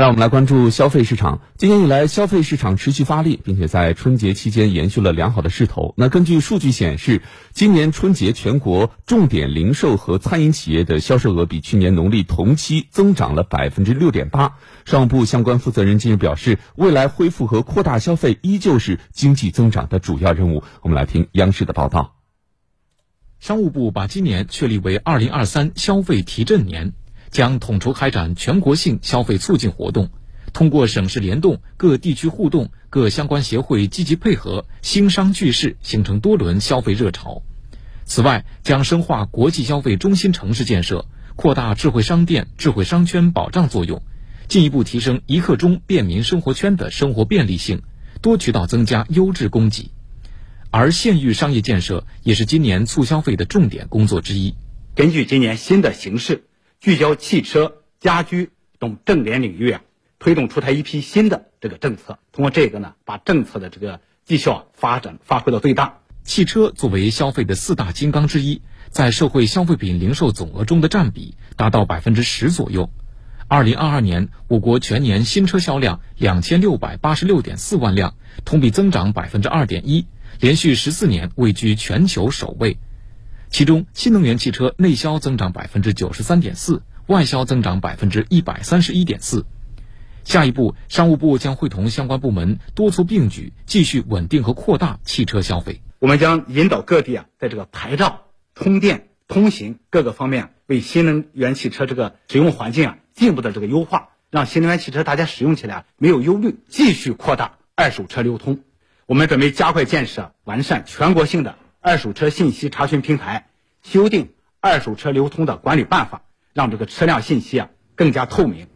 让我们来关注消费市场。今年以来，消费市场持续发力，并且在春节期间延续了良好的势头。那根据数据显示，今年春节全国重点零售和餐饮企业的销售额比去年农历同期增长了百分之六点八。商务部相关负责人近日表示，未来恢复和扩大消费依旧是经济增长的主要任务。我们来听央视的报道。商务部把今年确立为二零二三消费提振年。将统筹开展全国性消费促进活动，通过省市联动、各地区互动、各相关协会积极配合，兴商聚市，形成多轮消费热潮。此外，将深化国际消费中心城市建设，扩大智慧商店、智慧商圈保障作用，进一步提升一刻钟便民生活圈的生活便利性，多渠道增加优质供给。而县域商业建设也是今年促消费的重点工作之一。根据今年新的形势。聚焦汽车、家居等重点领域啊，推动出台一批新的这个政策。通过这个呢，把政策的这个绩效发展发挥到最大。汽车作为消费的四大金刚之一，在社会消费品零售总额中的占比达到百分之十左右。二零二二年，我国全年新车销量两千六百八十六点四万辆，同比增长百分之二点一，连续十四年位居全球首位。其中，新能源汽车内销增长百分之九十三点四，外销增长百分之一百三十一点四。下一步，商务部将会同相关部门多措并举，继续稳定和扩大汽车消费。我们将引导各地啊，在这个牌照、充电、通行各个方面，为新能源汽车这个使用环境啊进一步的这个优化，让新能源汽车大家使用起来没有忧虑。继续扩大二手车流通，我们准备加快建设完善全国性的。二手车信息查询平台修订二手车流通的管理办法，让这个车辆信息啊更加透明。